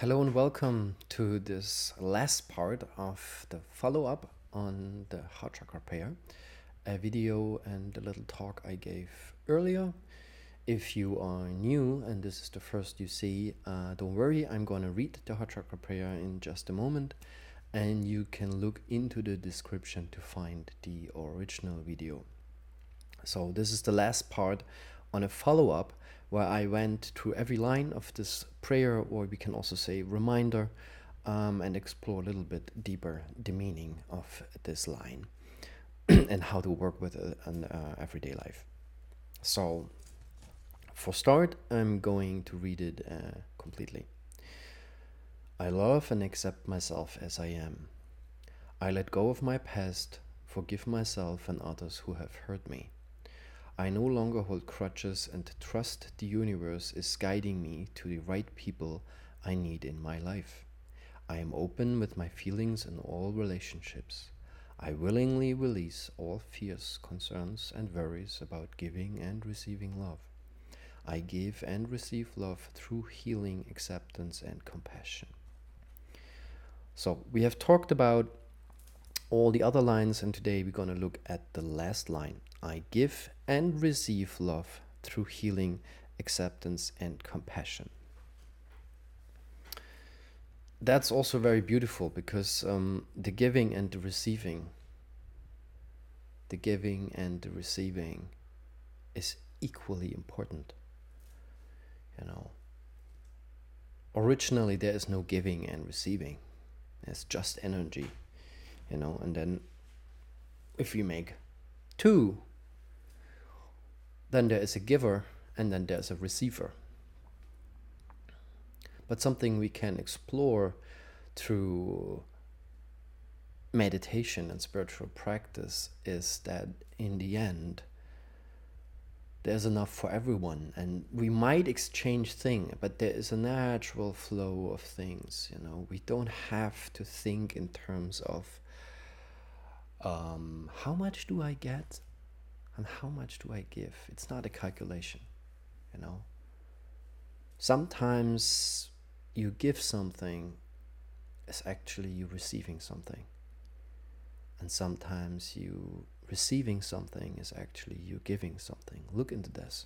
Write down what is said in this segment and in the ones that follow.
Hello and welcome to this last part of the follow up on the heart chakra prayer, a video and a little talk I gave earlier. If you are new and this is the first you see, uh, don't worry, I'm going to read the heart chakra prayer in just a moment, and you can look into the description to find the original video. So, this is the last part on a follow up where I went through every line of this prayer, or we can also say reminder, um, and explore a little bit deeper the meaning of this line and how to work with it in uh, everyday life. So, for start, I'm going to read it uh, completely. I love and accept myself as I am. I let go of my past, forgive myself and others who have hurt me. I no longer hold crutches and trust the universe is guiding me to the right people I need in my life. I am open with my feelings in all relationships. I willingly release all fears, concerns, and worries about giving and receiving love. I give and receive love through healing, acceptance, and compassion. So, we have talked about all the other lines, and today we're going to look at the last line I give and receive love through healing, acceptance, and compassion. That's also very beautiful because um, the giving and the receiving, the giving and the receiving is equally important. You know, originally there is no giving and receiving, it's just energy, you know, and then if we make two then there is a giver, and then there's a receiver. But something we can explore through meditation and spiritual practice is that in the end, there's enough for everyone and we might exchange things but there is a natural flow of things you know we don't have to think in terms of um, how much do i get and how much do I give? It's not a calculation, you know. Sometimes you give something is actually you receiving something. And sometimes you receiving something is actually you giving something. Look into this.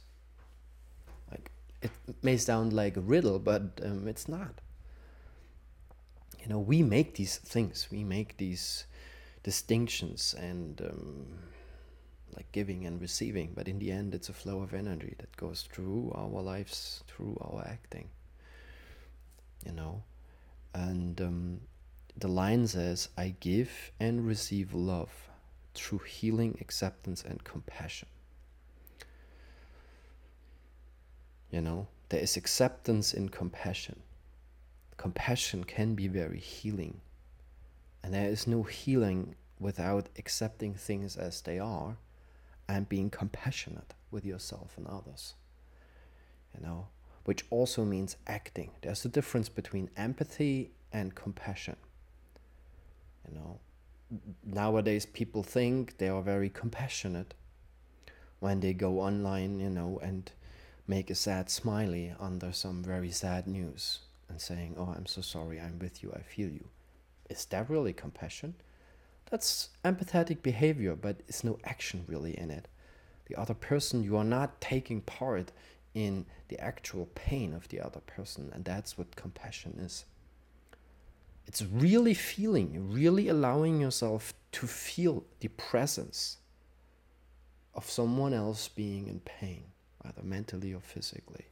Like it may sound like a riddle, but um, it's not. You know, we make these things, we make these distinctions, and um, like giving and receiving, but in the end, it's a flow of energy that goes through our lives, through our acting. You know, and um, the line says, "I give and receive love through healing, acceptance, and compassion." You know, there is acceptance in compassion. Compassion can be very healing, and there is no healing without accepting things as they are and being compassionate with yourself and others. You know, which also means acting. There's a difference between empathy and compassion. You know, nowadays people think they are very compassionate when they go online, you know, and make a sad smiley under some very sad news and saying, Oh, I'm so sorry, I'm with you, I feel you. Is that really compassion? That's empathetic behavior, but it's no action really in it. The other person, you are not taking part in the actual pain of the other person, and that's what compassion is. It's really feeling, really allowing yourself to feel the presence of someone else being in pain, either mentally or physically.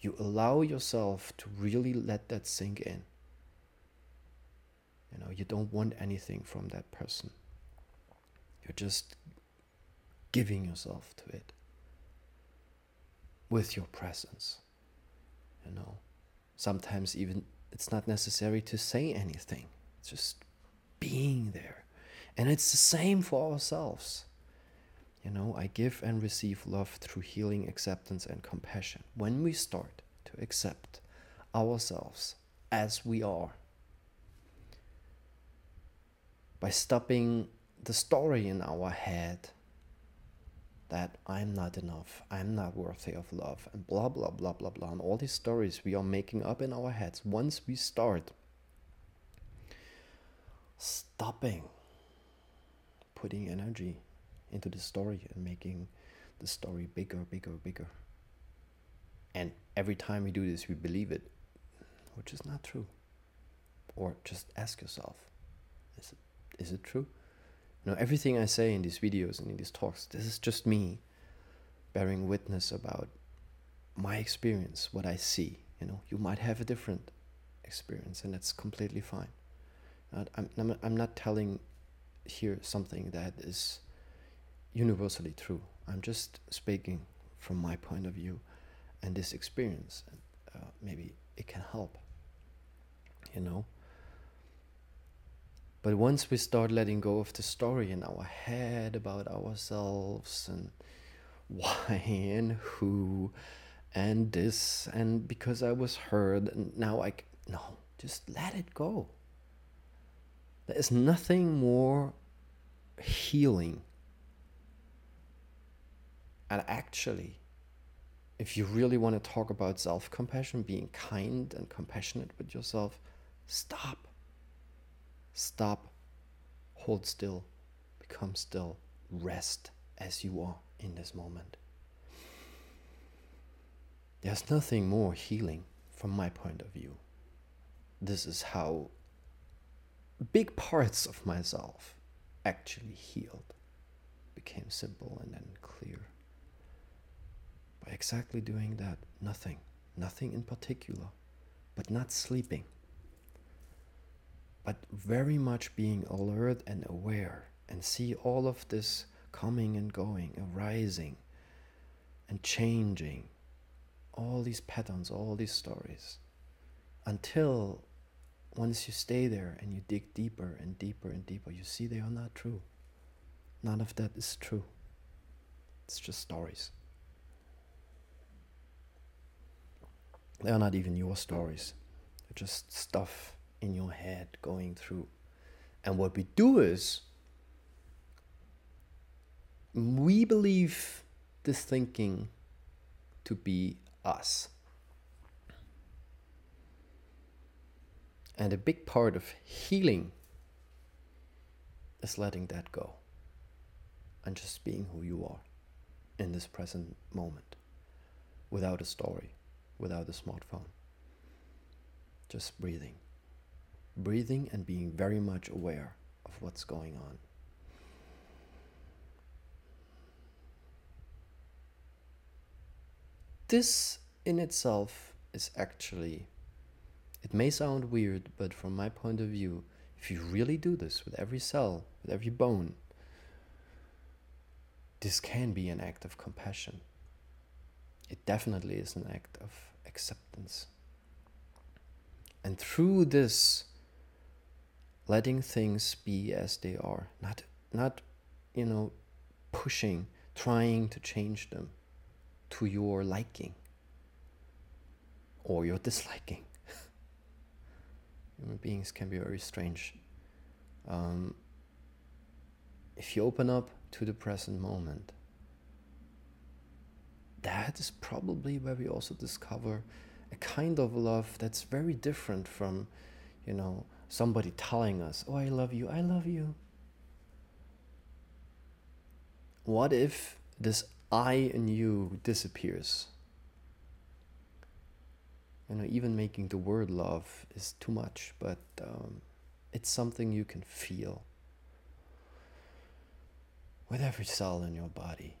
You allow yourself to really let that sink in. You know, you don't want anything from that person. You're just giving yourself to it with your presence. You know, sometimes even it's not necessary to say anything, it's just being there. And it's the same for ourselves. You know, I give and receive love through healing, acceptance, and compassion. When we start to accept ourselves as we are, by stopping the story in our head that I'm not enough, I'm not worthy of love, and blah, blah, blah, blah, blah. And all these stories we are making up in our heads once we start stopping putting energy into the story and making the story bigger, bigger, bigger. And every time we do this, we believe it, which is not true. Or just ask yourself, is it, is it true? You know, everything I say in these videos and in these talks, this is just me bearing witness about my experience, what I see. You know, you might have a different experience, and that's completely fine. I'm, I'm, I'm not telling here something that is universally true. I'm just speaking from my point of view and this experience. Uh, maybe it can help, you know. But once we start letting go of the story in our head about ourselves and why and who and this and because I was heard and now I no, just let it go. There is nothing more healing. And actually, if you really want to talk about self compassion, being kind and compassionate with yourself, stop. Stop. Hold still. Become still. Rest as you are in this moment. There's nothing more healing from my point of view. This is how big parts of myself actually healed, became simple and then clear. By exactly doing that, nothing, nothing in particular, but not sleeping, but very much being alert and aware and see all of this coming and going, arising and changing, all these patterns, all these stories, until once you stay there and you dig deeper and deeper and deeper, you see they are not true. None of that is true. It's just stories. They are not even your stories, they're just stuff in your head going through. And what we do is we believe this thinking to be us. And a big part of healing is letting that go and just being who you are in this present moment without a story, without a smartphone. Just breathing. Breathing and being very much aware of what's going on. This in itself is actually it may sound weird, but from my point of view, if you really do this with every cell, with every bone, this can be an act of compassion. It definitely is an act of acceptance. And through this, letting things be as they are, not, not you know, pushing, trying to change them to your liking or your disliking human beings can be very strange. Um, if you open up to the present moment, that is probably where we also discover a kind of love that's very different from, you know, somebody telling us, Oh, I love you, I love you. What if this I in you disappears? you know even making the word love is too much but um, it's something you can feel with every cell in your body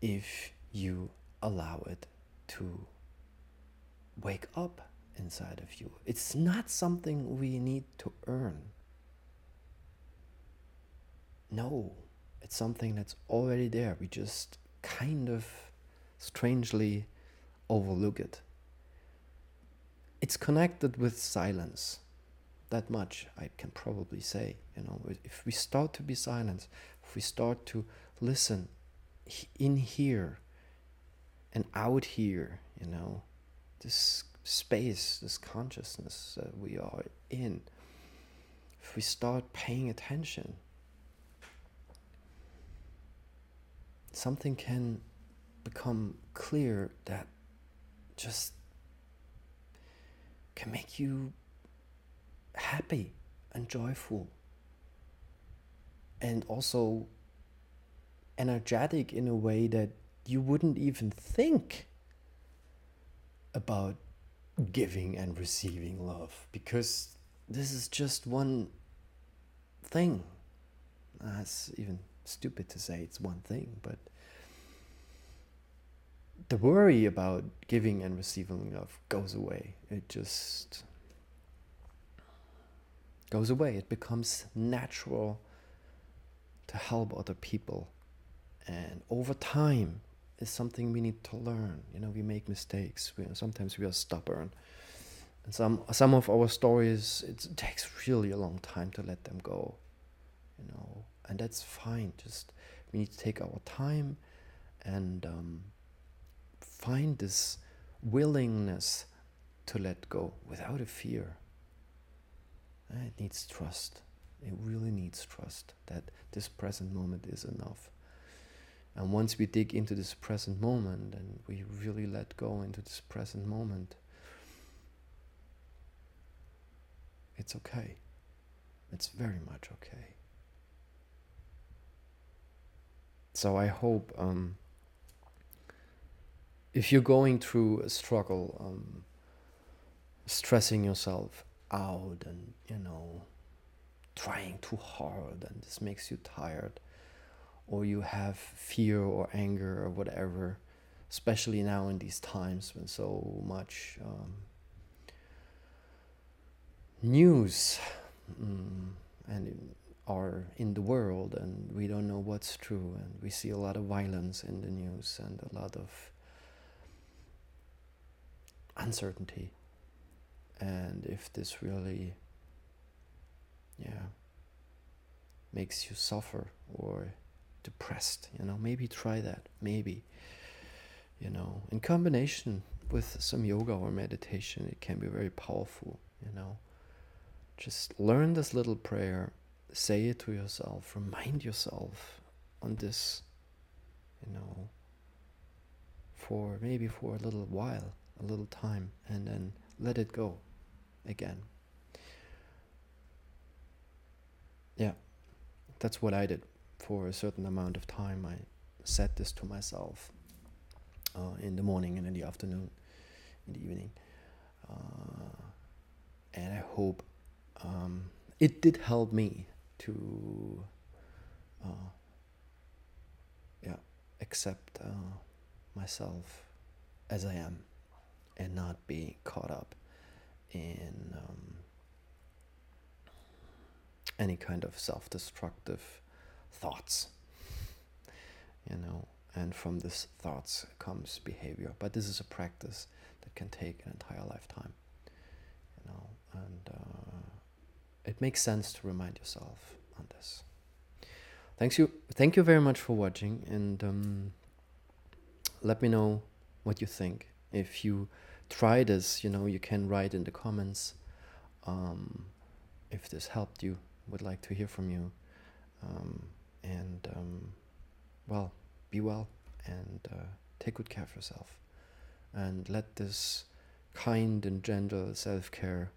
if you allow it to wake up inside of you it's not something we need to earn no it's something that's already there we just kind of strangely overlook it it's connected with silence. That much I can probably say. You know, if we start to be silent, if we start to listen in here and out here, you know, this space, this consciousness that we are in, if we start paying attention, something can become clear that just can make you happy and joyful and also energetic in a way that you wouldn't even think about giving and receiving love because this is just one thing. That's even stupid to say it's one thing, but the worry about giving and receiving love goes away. It just goes away. It becomes natural to help other people. And over time is something we need to learn. You know, we make mistakes. We, sometimes we are stubborn. And some some of our stories it takes really a long time to let them go. You know, and that's fine. Just we need to take our time and um, find this willingness to let go without a fear. It needs trust. It really needs trust that this present moment is enough. And once we dig into this present moment and we really let go into this present moment, it's okay. It's very much okay. So I hope um, if you're going through a struggle, um, stressing yourself out and, you know, trying too hard and this makes you tired, or you have fear or anger or whatever, especially now in these times when so much um, news um, and are in the world and we don't know what's true and we see a lot of violence in the news and a lot of uncertainty. And if this really yeah makes you suffer or depressed you know maybe try that maybe you know. In combination with some yoga or meditation it can be very powerful you know. Just learn this little prayer say it to yourself remind yourself on this you know for maybe for a little while a little time and then let it go again. Yeah, that's what I did for a certain amount of time. I said this to myself uh, in the morning and in the afternoon, in the evening. Uh, and I hope um, it did help me to uh, yeah accept uh, myself as I am and not be caught up in um, any kind of self destructive thoughts. You know, and from these thoughts comes behavior. But this is a practice that can take an entire lifetime. You know, and uh, it makes sense to remind yourself on this. Thanks you, thank you very much for watching, and um, let me know what you think. If you try this, you know, you can write in the comments um, if this helped you. Would like to hear from you. Um, and um, well, be well and uh, take good care of yourself. And let this kind and gentle self care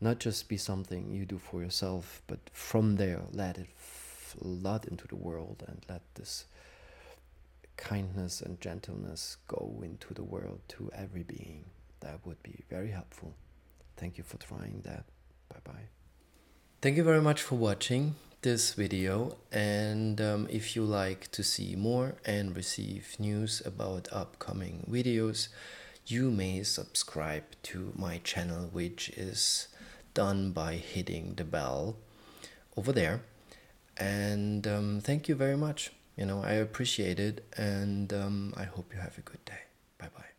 not just be something you do for yourself, but from there let it flood into the world and let this kindness and gentleness go into the world to every being. That would be very helpful. Thank you for trying that. Bye bye. Thank you very much for watching this video and um, if you like to see more and receive news about upcoming videos you may subscribe to my channel which is done by hitting the bell over there and um, thank you very much you know, I appreciate it and um, I hope you have a good day. Bye bye.